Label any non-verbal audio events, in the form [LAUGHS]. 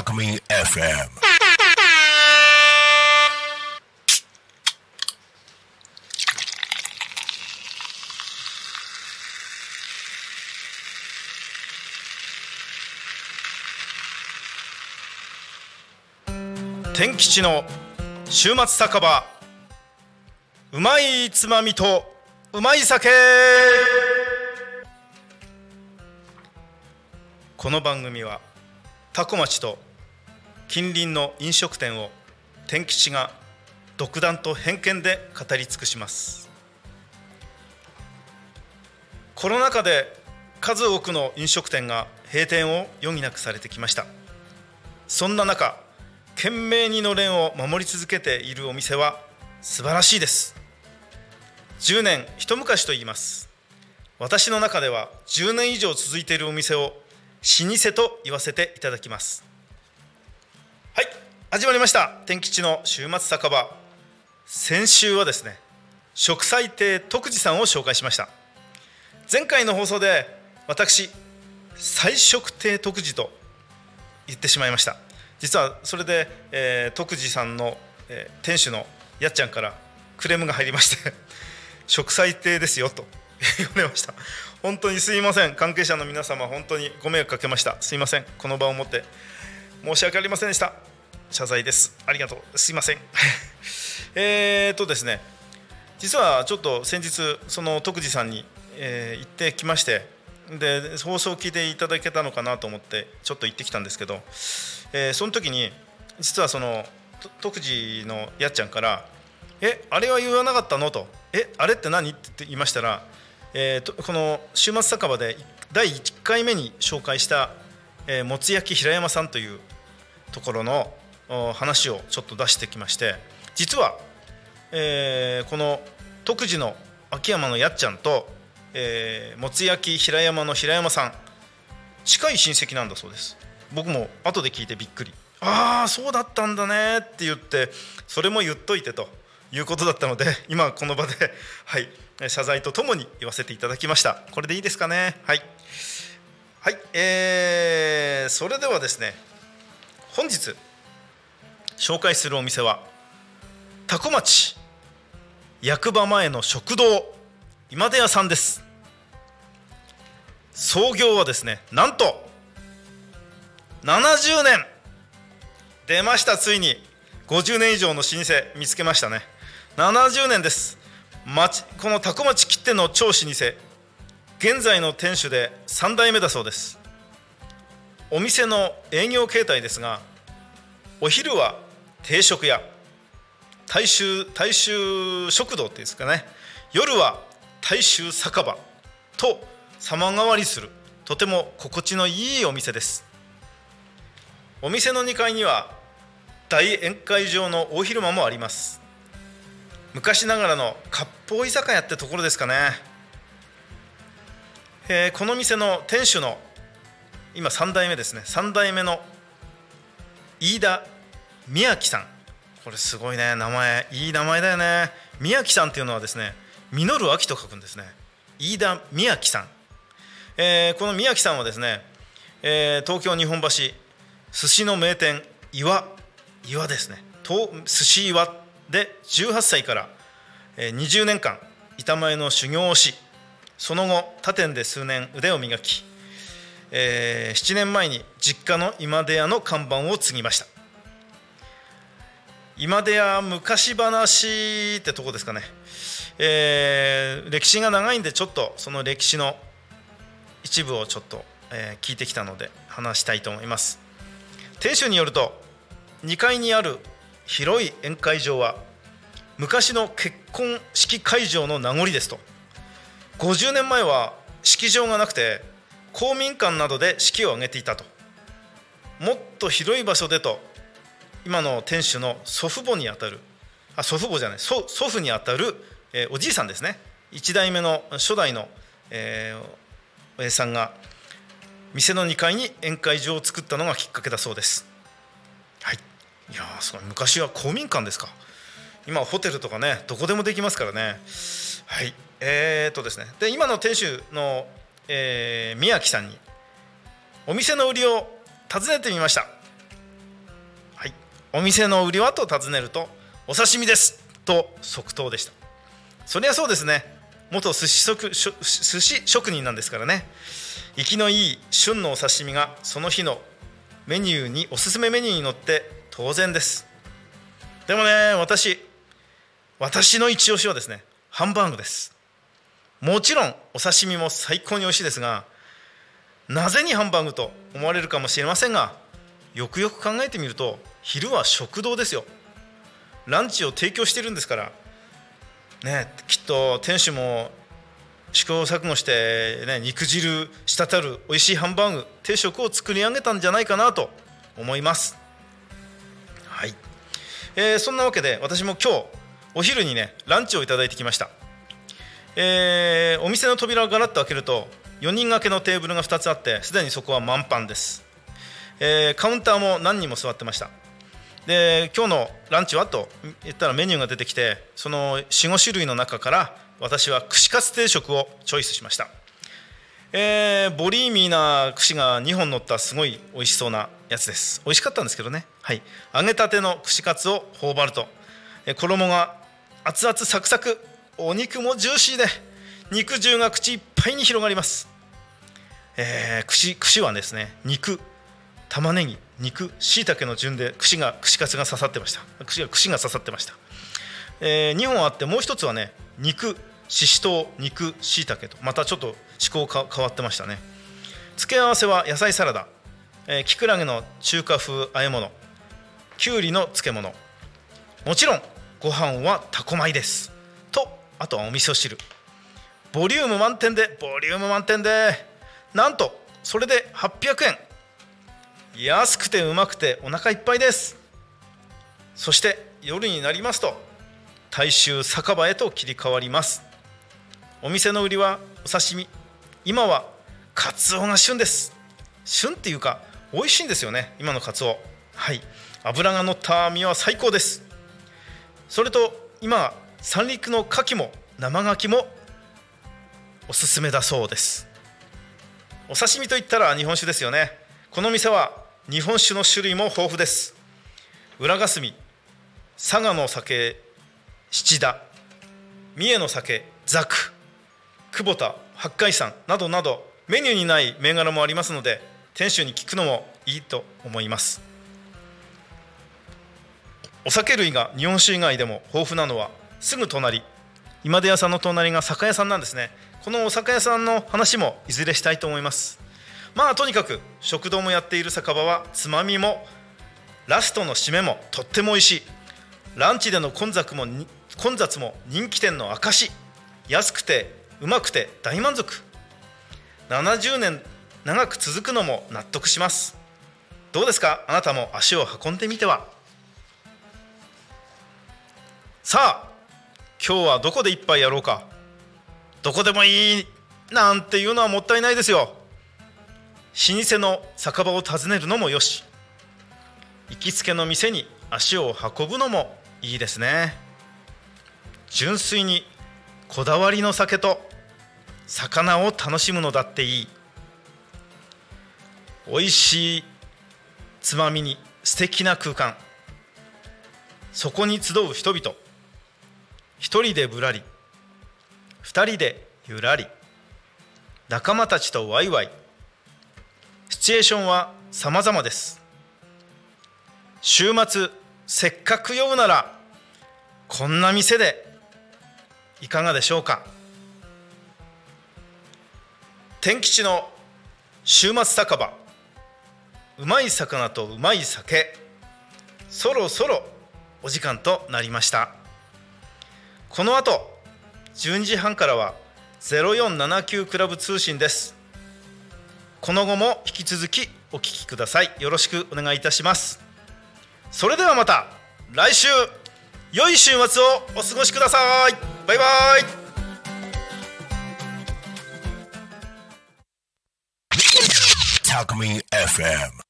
Alchemy FM. 天吉の週末酒場うまいつまみとうまい酒この番組は多古町と近隣の飲食店を天吉が独断と偏見で語り尽くします。コロナ禍で数多くの飲食店が閉店を余儀なくされてきました。そんな中懸命にのれんを守り続けているお店は素晴らしいです。10年一昔と言います。私の中では10年以上続いているお店を老舗と言わせていただきます。はい始まりました。天吉の週末酒場。先週はですね食祭亭徳次さんを紹介しました。前回の放送で私菜食亭徳次と言ってしまいました。実はそれで、えー、徳次さんの、えー、店主のやっちゃんからクレームが入りまして [LAUGHS] 食祭亭ですよと言われました。本当にすいません。関係者の皆様本当にご迷惑かけました。すいません。この場をもって。申し訳ありませんでした。謝罪です。ありがとう。すいません。[LAUGHS] えっとですね実はちょっと先日その徳次さんに、えー、行ってきましてで放送を聞いていただけたのかなと思ってちょっと行ってきたんですけど、えー、その時に実はその徳次のやっちゃんから「えあれは言わなかったの?」と「えあれって何?」って言いましたら、えー、とこの週末酒場で第1回目に紹介した「えー、もつ焼き平山さん」というところの話をちょっと出してきまして実は、えー、この徳次の秋山のやっちゃんとえー、もつ焼き平山の平山さん近い親戚なんだそうです。僕も後で聞いてびっくり。ああそうだったんだねって言ってそれも言っといてということだったので今この場で、[LAUGHS] はい、謝罪とともに言わせていただきました。これでいいですかね？はい。はいえー、それではですね本日紹介するお店は多古町役場前の食堂今出屋さんです。創業はですねなんと70年。出ましたついに。50年以上の老舗見つけましたね。70年です。町この多古町切手の超老舗。現在の店主で3代目だそうです。お店の営業形態ですがお昼は定食屋。大衆大衆食堂っていうんですかね。夜は大衆酒場。と様変わりする。とても心地のいいお店です。お店の2階には大宴会場の大広間もあります。昔ながらの割烹居酒屋ってところですかね、えー、この店の店主の今3代目ですね。3代目の飯田宮城さん。これすごいね。名前いい名前だよね。宮城さんっていうのはですね実る秋と書くんですね。飯田宮城さん、えー、この宮城さんはですね、えー、東京日本橋寿司の名店岩岩ですね。寿司岩で18歳から20年間板前の修行をしその後他店で数年腕を磨き、えー、7年前に実家の今出屋の看板を継ぎました。今出屋昔話ってとこですかね。えー、歴史が長いんでちょっとその歴史の一部をちょっと、えー、聞いてきたので話したいと思います。店主によると2階にある広い宴会場は昔の結婚式会場の名残ですと。50年前は式場がなくて公民館などで式を挙げていたと。もっと広い場所でと今の店主の祖父母にあたるあ祖父母じゃない祖祖父にあたるえー、おじいさんですね。1代目の初代の、えー、おやさんが店の2階に宴会場を作ったのがきっかけだそうです。はい。いやすごい。昔は公民館ですか。今ホテルとかねどこでもできますからね。はい。えー、っとですね。で今の店主の、えー、宮城さんにお店の売りを尋ねてみました。はい。お店の売りはと尋ねるとお刺身です。と即答でした。そりゃそうですね。元寿司職寿司職人なんですからね。生きのいい旬のお刺身がその日のメニューにおすすめメニューに載って当然です。でもね私私の一押しはですねハンバーグです。もちろんお刺身も最高に美味しいですがなぜにハンバーグと思われるかもしれませんがよくよく考えてみると昼は食堂ですよ。ランチを提供してるんですからねきっと店主も試行錯誤して、ね、肉汁滴る美味しいハンバーグ定食を作り上げたんじゃないかなと思います。はい、えー、そんなわけで私も今日お昼にねランチをいただいてきました、えー、お店の扉をガラッと開けると4人掛けのテーブルが2つあってすでにそこは満帆です、えー、カウンターも何人も座ってました。で今日のランチはと言ったらメニューが出てきてその45種類の中から私は串カツ定食をチョイスしました、えー、ボリーミーな串が2本乗ったすごい美味しそうなやつです。美味しかったんですけどね、はい、揚げたての串カツを頬張ると衣が熱々サクサクお肉もジューシーで肉汁が口いっぱいに広がります、えー、串串はですね肉玉ねぎ肉しいたけの順で串が串カツが刺さってました。串が串が刺さってました、えー、2本あってもう一つはね肉ししとう肉しいたけとまたちょっと思考が変わってましたね。付け合わせは野菜サラダ、えー、きくらげの中華風和え物。きゅうりの漬物。もちろんご飯はタコ米です。あとはお味噌汁。ボリューム満点でボリューム満点でなんとそれで800円。安くてうまくてお腹いっぱいです。そして夜になりますと大衆酒場へと切り替わります。お店の売りはお刺身。今はカツオが旬です。旬っていうか美味しいんですよね今のカツオ。はい。脂が乗った身は最高です。それと今三陸の牡蠣も生牡蠣もおすすめだそうです。お刺身といったら日本酒ですよね。この店は日本酒の種類も豊富です。浦霞佐賀の酒七田三重の酒ザク久保田八海山などなどメニューにない銘柄もありますので店主に聞くのもいいと思います。お酒類が日本酒以外でも豊富なのはすぐ隣。今出屋さんの隣が酒屋さんなんですね。このお酒屋さんの話もいずれしたいと思います。まあとにかく食堂もやっている酒場はつまみもラストの締めもとっても美味しい。ランチでの混雑も混雑も人気店の証安くてうまくて大満足。70年長く続くのも納得します。どうですか？あなたも足を運んでみては。さあ今日はどこで一杯やろうか？どこでもいいなんていうのはもったいないですよ。老舗の酒場を訪ねるのもよし。行きつけの店に足を運ぶのもいいですね。純粋にこだわりの酒と魚を楽しむのだっていい。美味しいつまみに素敵な空間。そこに集う人々。一人でぶらり二人でゆらり仲間たちとワイワイ。シチュエーションは様々です。週末せっかく酔うならこんな店でいかがでしょうか。天吉の週末酒場うまい魚とうまい酒そろそろお時間となりました。この後12時半からは0479クラブ通信です。この後も引き続きお聞きください。よろしくお願いいたします。それではまた来週良い週末をお過ごしください。バイバイ。タクミン FM